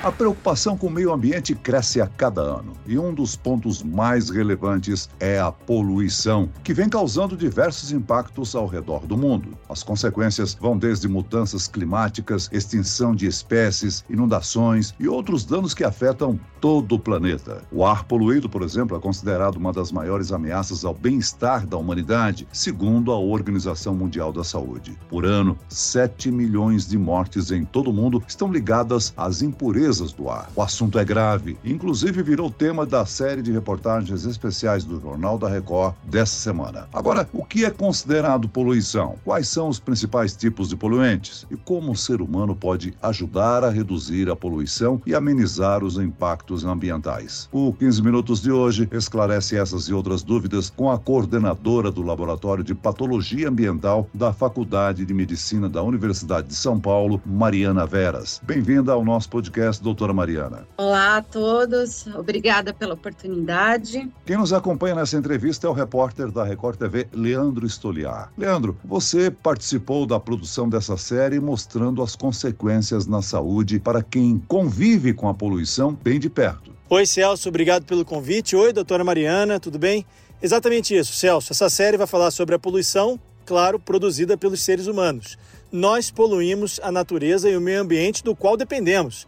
A preocupação com o meio ambiente cresce a cada ano e um dos pontos mais relevantes é a poluição, que vem causando diversos impactos ao redor do mundo. As consequências vão desde mudanças climáticas, extinção de espécies, inundações e outros danos que afetam todo o planeta. O ar poluído, por exemplo, é considerado uma das maiores ameaças ao bem-estar da humanidade, segundo a Organização Mundial da Saúde. Por ano, 7 milhões de mortes em todo o mundo estão ligadas às impurezas do ar. O assunto é grave, inclusive virou tema da série de reportagens especiais do Jornal da Record dessa semana. Agora, o que é considerado poluição? Quais são os principais tipos de poluentes? E como o ser humano pode ajudar a reduzir a poluição e amenizar os impactos ambientais? O 15 Minutos de hoje esclarece essas e outras dúvidas com a coordenadora do Laboratório de Patologia Ambiental da Faculdade de Medicina da Universidade de São Paulo, Mariana Veras. Bem-vinda ao nosso podcast doutora Mariana. Olá a todos, obrigada pela oportunidade. Quem nos acompanha nessa entrevista é o repórter da Record TV, Leandro Stoliar. Leandro, você participou da produção dessa série mostrando as consequências na saúde para quem convive com a poluição bem de perto. Oi, Celso, obrigado pelo convite. Oi, doutora Mariana, tudo bem? Exatamente isso, Celso. Essa série vai falar sobre a poluição, claro, produzida pelos seres humanos. Nós poluímos a natureza e o meio ambiente do qual dependemos.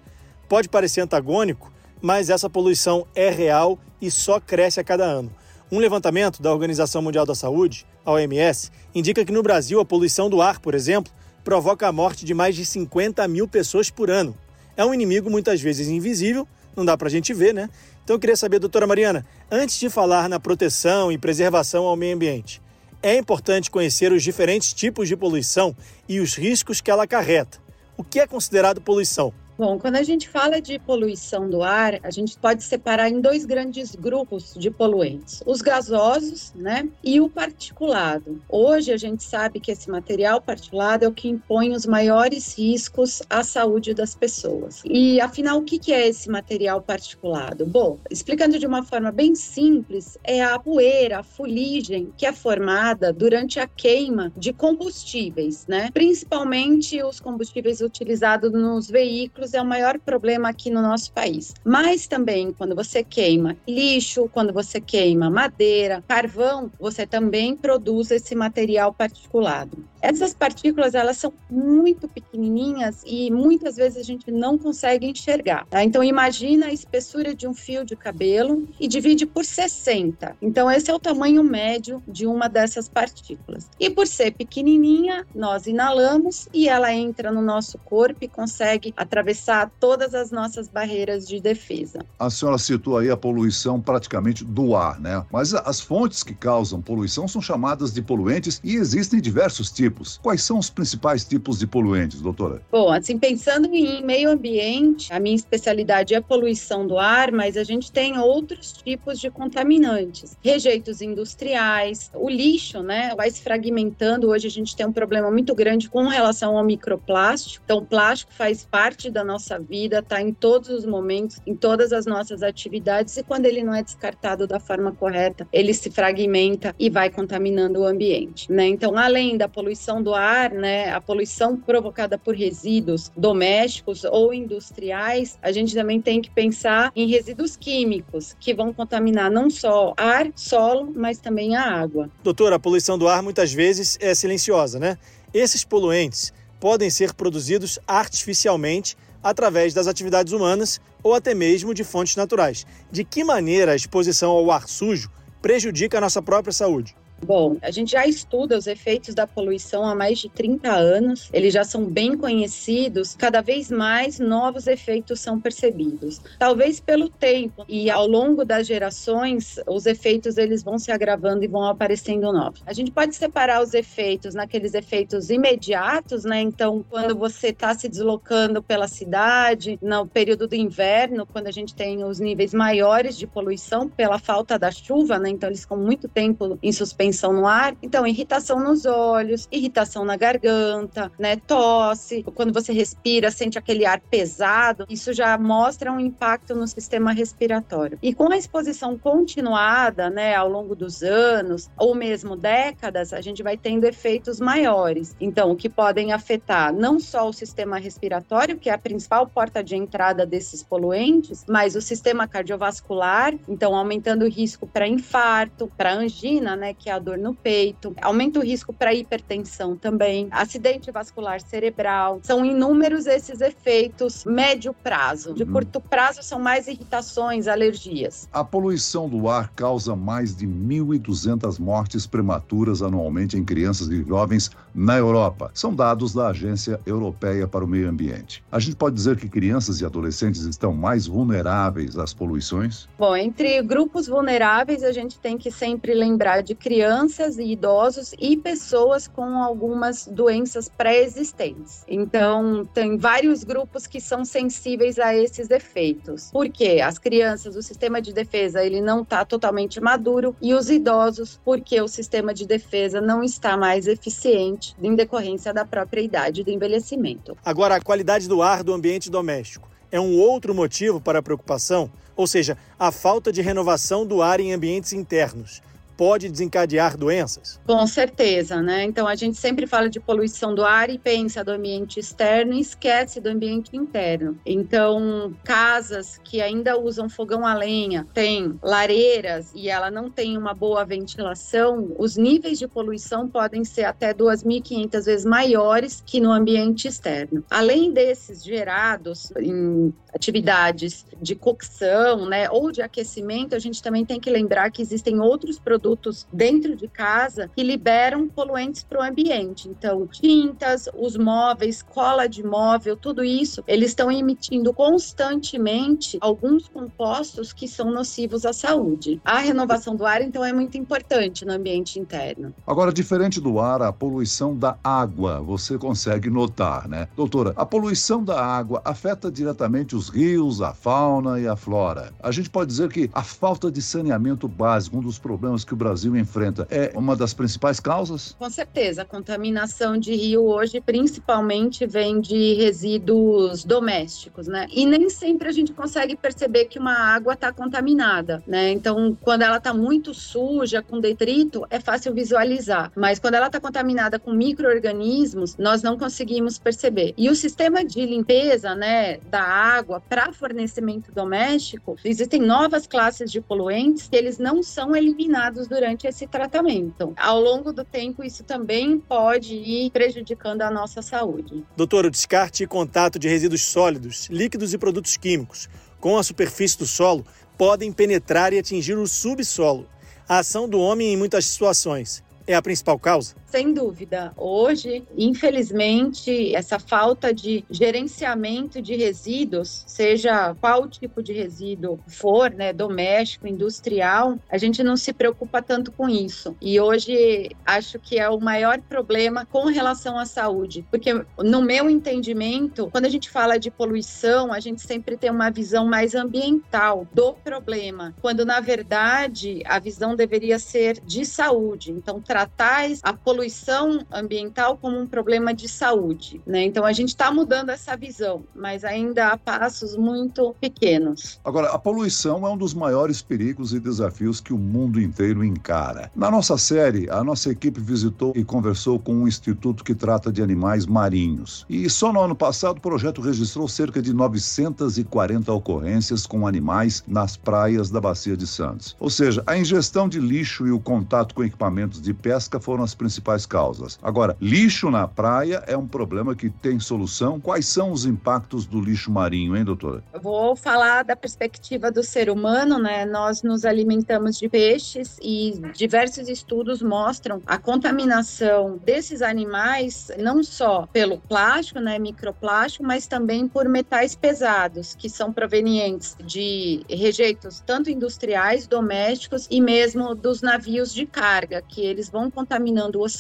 Pode parecer antagônico, mas essa poluição é real e só cresce a cada ano. Um levantamento da Organização Mundial da Saúde, a OMS, indica que no Brasil a poluição do ar, por exemplo, provoca a morte de mais de 50 mil pessoas por ano. É um inimigo muitas vezes invisível, não dá para a gente ver, né? Então eu queria saber, doutora Mariana, antes de falar na proteção e preservação ao meio ambiente, é importante conhecer os diferentes tipos de poluição e os riscos que ela acarreta. O que é considerado poluição? Bom, quando a gente fala de poluição do ar, a gente pode separar em dois grandes grupos de poluentes: os gasosos, né, e o particulado. Hoje a gente sabe que esse material particulado é o que impõe os maiores riscos à saúde das pessoas. E afinal, o que é esse material particulado? Bom, explicando de uma forma bem simples, é a poeira, a fuligem que é formada durante a queima de combustíveis, né? Principalmente os combustíveis utilizados nos veículos é o maior problema aqui no nosso país. Mas também quando você queima lixo, quando você queima madeira, carvão, você também produz esse material particulado. Essas partículas elas são muito pequenininhas e muitas vezes a gente não consegue enxergar. Tá? Então imagina a espessura de um fio de cabelo e divide por 60. Então esse é o tamanho médio de uma dessas partículas. E por ser pequenininha, nós inalamos e ela entra no nosso corpo e consegue atravessar todas as nossas barreiras de defesa. A senhora citou aí a poluição praticamente do ar, né? Mas as fontes que causam poluição são chamadas de poluentes e existem diversos tipos. Quais são os principais tipos de poluentes, doutora? Bom, assim, pensando em meio ambiente, a minha especialidade é poluição do ar, mas a gente tem outros tipos de contaminantes. Rejeitos industriais, o lixo, né, vai se fragmentando. Hoje a gente tem um problema muito grande com relação ao microplástico. Então, o plástico faz parte da nossa vida, está em todos os momentos, em todas as nossas atividades, e quando ele não é descartado da forma correta, ele se fragmenta e vai contaminando o ambiente. Né? Então, além da poluição do ar, né, a poluição provocada por resíduos domésticos ou industriais, a gente também tem que pensar em resíduos químicos que vão contaminar não só ar, solo, mas também a água. Doutora, a poluição do ar muitas vezes é silenciosa, né? Esses poluentes podem ser produzidos artificialmente através das atividades humanas ou até mesmo de fontes naturais. De que maneira a exposição ao ar sujo prejudica a nossa própria saúde? Bom, a gente já estuda os efeitos da poluição há mais de 30 anos, eles já são bem conhecidos, cada vez mais novos efeitos são percebidos. Talvez pelo tempo e ao longo das gerações, os efeitos eles vão se agravando e vão aparecendo novos. A gente pode separar os efeitos naqueles efeitos imediatos, né? Então, quando você está se deslocando pela cidade, no período do inverno, quando a gente tem os níveis maiores de poluição pela falta da chuva, né? Então, eles ficam muito tempo em suspensão suspensão no ar. Então, irritação nos olhos, irritação na garganta, né, tosse, quando você respira, sente aquele ar pesado, isso já mostra um impacto no sistema respiratório. E com a exposição continuada, né, ao longo dos anos ou mesmo décadas, a gente vai tendo efeitos maiores. Então, que podem afetar não só o sistema respiratório, que é a principal porta de entrada desses poluentes, mas o sistema cardiovascular, então aumentando o risco para infarto, para angina, né, que é a dor no peito, aumenta o risco para hipertensão também, acidente vascular cerebral. São inúmeros esses efeitos médio prazo. De uhum. curto prazo são mais irritações, alergias. A poluição do ar causa mais de 1.200 mortes prematuras anualmente em crianças e jovens na Europa. São dados da Agência Europeia para o Meio Ambiente. A gente pode dizer que crianças e adolescentes estão mais vulneráveis às poluições? Bom, entre grupos vulneráveis, a gente tem que sempre lembrar de crianças e idosos e pessoas com algumas doenças pré-existentes. Então, tem vários grupos que são sensíveis a esses efeitos. Por quê? As crianças, o sistema de defesa, ele não está totalmente maduro e os idosos, porque o sistema de defesa não está mais eficiente em decorrência da própria idade do envelhecimento. Agora, a qualidade do ar do ambiente doméstico é um outro motivo para a preocupação, ou seja, a falta de renovação do ar em ambientes internos pode desencadear doenças? Com certeza, né? Então a gente sempre fala de poluição do ar e pensa do ambiente externo e esquece do ambiente interno. Então, casas que ainda usam fogão a lenha, tem lareiras e ela não tem uma boa ventilação, os níveis de poluição podem ser até 2.500 vezes maiores que no ambiente externo. Além desses gerados em atividades de cocção, né, ou de aquecimento, a gente também tem que lembrar que existem outros produtos produtos dentro de casa que liberam poluentes para o ambiente. Então, tintas, os móveis, cola de móvel, tudo isso, eles estão emitindo constantemente alguns compostos que são nocivos à saúde. A renovação do ar, então, é muito importante no ambiente interno. Agora, diferente do ar, a poluição da água, você consegue notar, né? Doutora, a poluição da água afeta diretamente os rios, a fauna e a flora. A gente pode dizer que a falta de saneamento básico, um dos problemas que o Brasil enfrenta é uma das principais causas? Com certeza. A contaminação de rio hoje principalmente vem de resíduos domésticos, né? E nem sempre a gente consegue perceber que uma água está contaminada, né? Então, quando ela está muito suja, com detrito, é fácil visualizar. Mas quando ela está contaminada com micro-organismos, nós não conseguimos perceber. E o sistema de limpeza, né, da água para fornecimento doméstico, existem novas classes de poluentes que eles não são eliminados durante esse tratamento. Ao longo do tempo, isso também pode ir prejudicando a nossa saúde. Doutor, o descarte e contato de resíduos sólidos, líquidos e produtos químicos com a superfície do solo podem penetrar e atingir o subsolo. A ação do homem em muitas situações é a principal causa? Sem dúvida. Hoje, infelizmente, essa falta de gerenciamento de resíduos, seja qual tipo de resíduo for, né, doméstico, industrial, a gente não se preocupa tanto com isso. E hoje acho que é o maior problema com relação à saúde, porque no meu entendimento, quando a gente fala de poluição, a gente sempre tem uma visão mais ambiental do problema, quando na verdade a visão deveria ser de saúde. Então, tratar a poluição poluição ambiental como um problema de saúde, né? Então a gente está mudando essa visão, mas ainda há passos muito pequenos. Agora, a poluição é um dos maiores perigos e desafios que o mundo inteiro encara. Na nossa série, a nossa equipe visitou e conversou com um instituto que trata de animais marinhos. E só no ano passado o projeto registrou cerca de 940 ocorrências com animais nas praias da Bacia de Santos. Ou seja, a ingestão de lixo e o contato com equipamentos de pesca foram as principais principais causas. Agora, lixo na praia é um problema que tem solução. Quais são os impactos do lixo marinho, hein, doutora? Eu vou falar da perspectiva do ser humano, né? Nós nos alimentamos de peixes e diversos estudos mostram a contaminação desses animais não só pelo plástico, né, microplástico, mas também por metais pesados que são provenientes de rejeitos tanto industriais, domésticos e mesmo dos navios de carga, que eles vão contaminando o oceano,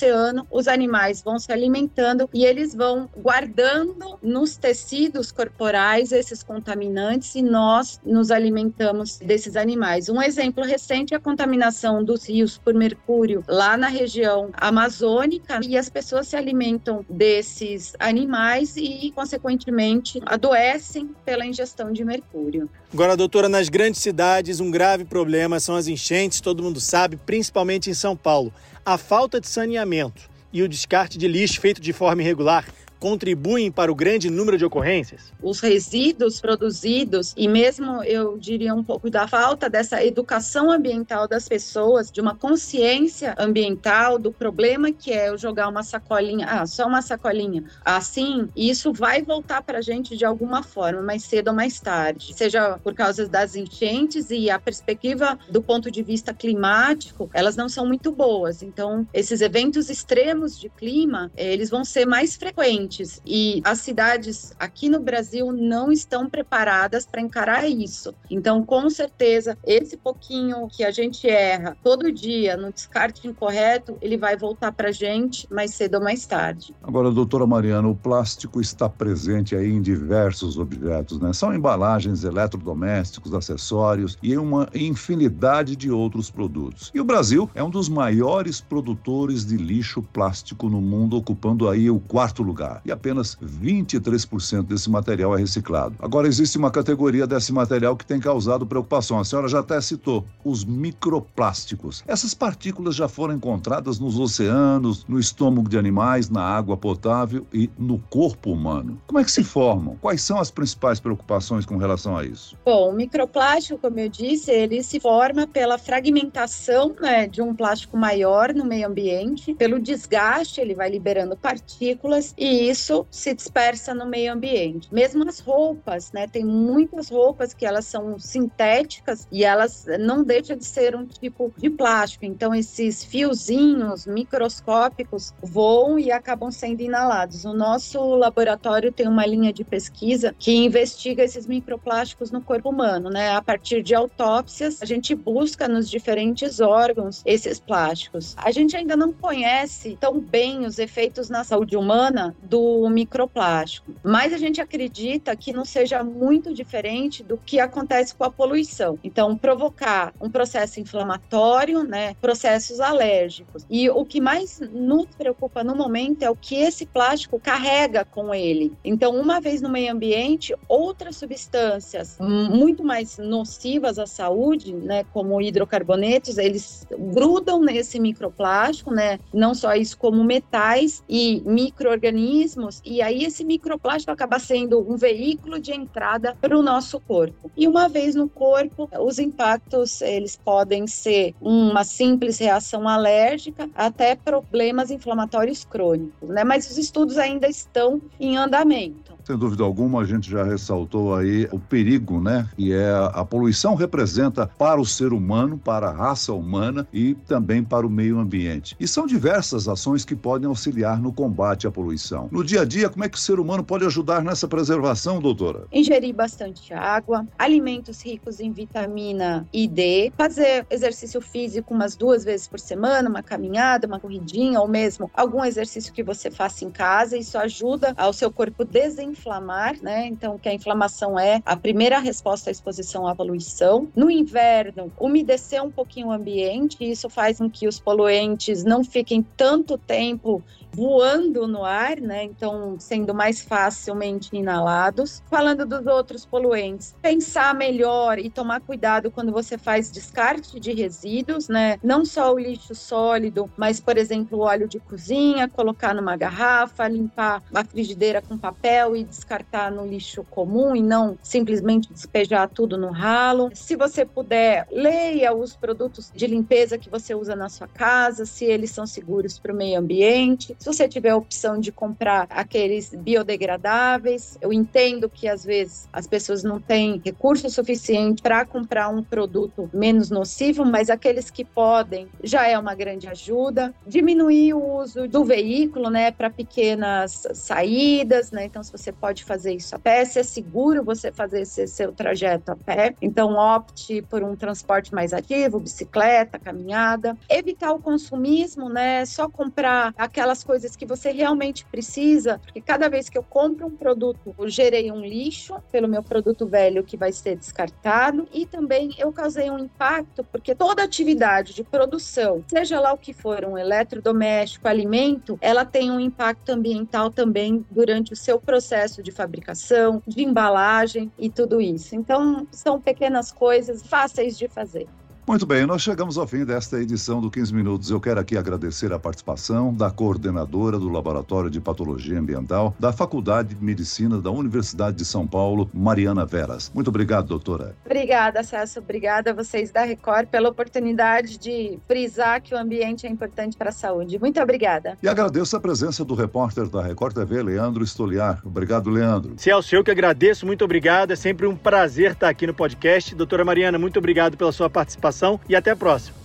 os animais vão se alimentando e eles vão guardando nos tecidos corporais esses contaminantes e nós nos alimentamos desses animais. Um exemplo recente é a contaminação dos rios por mercúrio lá na região amazônica e as pessoas se alimentam desses animais e, consequentemente, adoecem pela ingestão de mercúrio. Agora, doutora, nas grandes cidades, um grave problema são as enchentes, todo mundo sabe, principalmente em São Paulo. A falta de saneamento e o descarte de lixo feito de forma irregular contribuem para o grande número de ocorrências? Os resíduos produzidos e mesmo eu diria um pouco da falta dessa educação ambiental das pessoas, de uma consciência ambiental do problema que é eu jogar uma sacolinha, ah, só uma sacolinha. Assim, isso vai voltar para a gente de alguma forma, mais cedo ou mais tarde, seja por causa das enchentes e a perspectiva do ponto de vista climático, elas não são muito boas. Então, esses eventos extremos de clima, eles vão ser mais frequentes e as cidades aqui no Brasil não estão preparadas para encarar isso. Então, com certeza, esse pouquinho que a gente erra todo dia no descarte incorreto, ele vai voltar para a gente mais cedo ou mais tarde. Agora, doutora Mariana, o plástico está presente aí em diversos objetos, né? São embalagens, eletrodomésticos, acessórios e uma infinidade de outros produtos. E o Brasil é um dos maiores produtores de lixo plástico no mundo, ocupando aí o quarto lugar e apenas 23% desse material é reciclado. Agora, existe uma categoria desse material que tem causado preocupação. A senhora já até citou: os microplásticos. Essas partículas já foram encontradas nos oceanos, no estômago de animais, na água potável e no corpo humano. Como é que se formam? Quais são as principais preocupações com relação a isso? Bom, o microplástico, como eu disse, ele se forma pela fragmentação né, de um plástico maior no meio ambiente, pelo desgaste, ele vai liberando partículas e isso se dispersa no meio ambiente. Mesmo as roupas, né? Tem muitas roupas que elas são sintéticas e elas não deixam de ser um tipo de plástico. Então, esses fiozinhos microscópicos voam e acabam sendo inalados. O nosso laboratório tem uma linha de pesquisa que investiga esses microplásticos no corpo humano, né? A partir de autópsias, a gente busca nos diferentes órgãos esses plásticos. A gente ainda não conhece tão bem os efeitos na saúde humana do do microplástico. Mas a gente acredita que não seja muito diferente do que acontece com a poluição. Então, provocar um processo inflamatório, né, processos alérgicos. E o que mais nos preocupa no momento é o que esse plástico carrega com ele. Então, uma vez no meio ambiente, outras substâncias muito mais nocivas à saúde, né, como hidrocarbonetos, eles grudam nesse microplástico, né? Não só isso, como metais e microorganismos organismos e aí esse microplástico acaba sendo um veículo de entrada para o nosso corpo. E uma vez no corpo, os impactos eles podem ser uma simples reação alérgica até problemas inflamatórios crônicos, né? Mas os estudos ainda estão em andamento. Sem dúvida alguma, a gente já ressaltou aí o perigo, né? Que é a poluição representa para o ser humano, para a raça humana e também para o meio ambiente. E são diversas ações que podem auxiliar no combate à poluição. No dia a dia, como é que o ser humano pode ajudar nessa preservação, doutora? Ingerir bastante água, alimentos ricos em vitamina e D, fazer exercício físico umas duas vezes por semana, uma caminhada, uma corridinha ou mesmo algum exercício que você faça em casa. Isso ajuda ao seu corpo desenvolver inflamar, né? Então, que a inflamação é a primeira resposta à exposição à poluição. No inverno, umedecer um pouquinho o ambiente, isso faz com que os poluentes não fiquem tanto tempo voando no ar, né? Então, sendo mais facilmente inalados. Falando dos outros poluentes, pensar melhor e tomar cuidado quando você faz descarte de resíduos, né? Não só o lixo sólido, mas, por exemplo, o óleo de cozinha, colocar numa garrafa, limpar a frigideira com papel e descartar no lixo comum e não simplesmente despejar tudo no ralo. Se você puder, leia os produtos de limpeza que você usa na sua casa, se eles são seguros para o meio ambiente Se você tiver a opção de comprar aqueles biodegradáveis, eu entendo que às vezes as pessoas não têm recurso suficiente para comprar um produto menos nocivo, mas aqueles que podem já é uma grande ajuda. Diminuir o uso do veículo, né, para pequenas saídas, né? Então, se você pode fazer isso a pé, se é seguro você fazer esse seu trajeto a pé, então opte por um transporte mais ativo, bicicleta, caminhada. Evitar o consumismo, né? Só comprar aquelas coisas que você realmente precisa, porque cada vez que eu compro um produto, eu gerei um lixo pelo meu produto velho que vai ser descartado e também eu causei um impacto porque toda atividade de produção, seja lá o que for, um eletrodoméstico, alimento, ela tem um impacto ambiental também durante o seu processo de fabricação, de embalagem e tudo isso. Então, são pequenas coisas fáceis de fazer. Muito bem, nós chegamos ao fim desta edição do 15 Minutos. Eu quero aqui agradecer a participação da coordenadora do Laboratório de Patologia Ambiental da Faculdade de Medicina da Universidade de São Paulo, Mariana Veras. Muito obrigado, doutora. Obrigada, Celso. Obrigada a vocês da Record pela oportunidade de frisar que o ambiente é importante para a saúde. Muito obrigada. E agradeço a presença do repórter da Record TV, Leandro Estoliar. Obrigado, Leandro. Celso, eu que agradeço. Muito obrigado. É sempre um prazer estar aqui no podcast. Doutora Mariana, muito obrigado pela sua participação e até a próxima.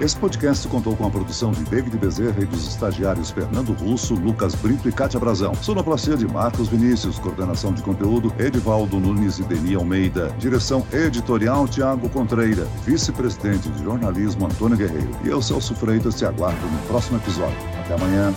Esse podcast contou com a produção de David Bezerra e dos estagiários Fernando Russo, Lucas Brito e Cátia Brazão. Sonoplastia de Marcos Vinícius, coordenação de conteúdo Edivaldo Nunes e Deni Almeida. Direção editorial Tiago Contreira. Vice-presidente de jornalismo Antônio Guerreiro. E eu, Celso Freitas, te aguardo no próximo episódio. Até amanhã.